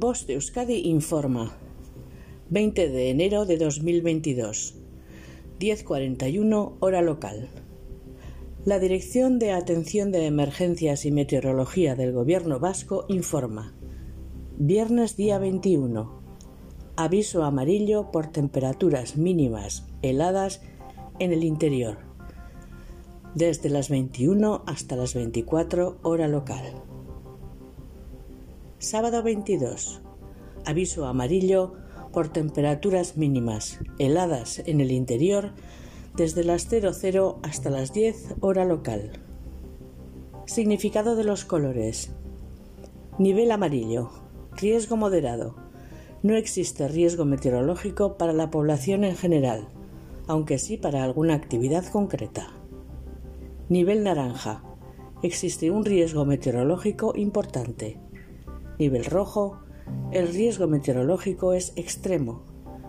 Voz de Euskadi informa. 20 de enero de 2022. 10.41 hora local. La Dirección de Atención de Emergencias y Meteorología del Gobierno Vasco informa. Viernes día 21. Aviso amarillo por temperaturas mínimas heladas en el interior. Desde las 21 hasta las 24 hora local. Sábado 22. Aviso amarillo por temperaturas mínimas heladas en el interior desde las 00 hasta las 10 hora local. Significado de los colores. Nivel amarillo. Riesgo moderado. No existe riesgo meteorológico para la población en general, aunque sí para alguna actividad concreta. Nivel naranja. Existe un riesgo meteorológico importante Nivel rojo, el riesgo meteorológico es extremo.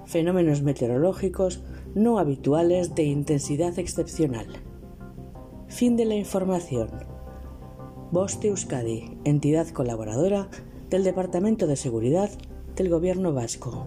Fenómenos meteorológicos no habituales de intensidad excepcional. Fin de la información. Boste Euskadi, entidad colaboradora del Departamento de Seguridad del Gobierno Vasco.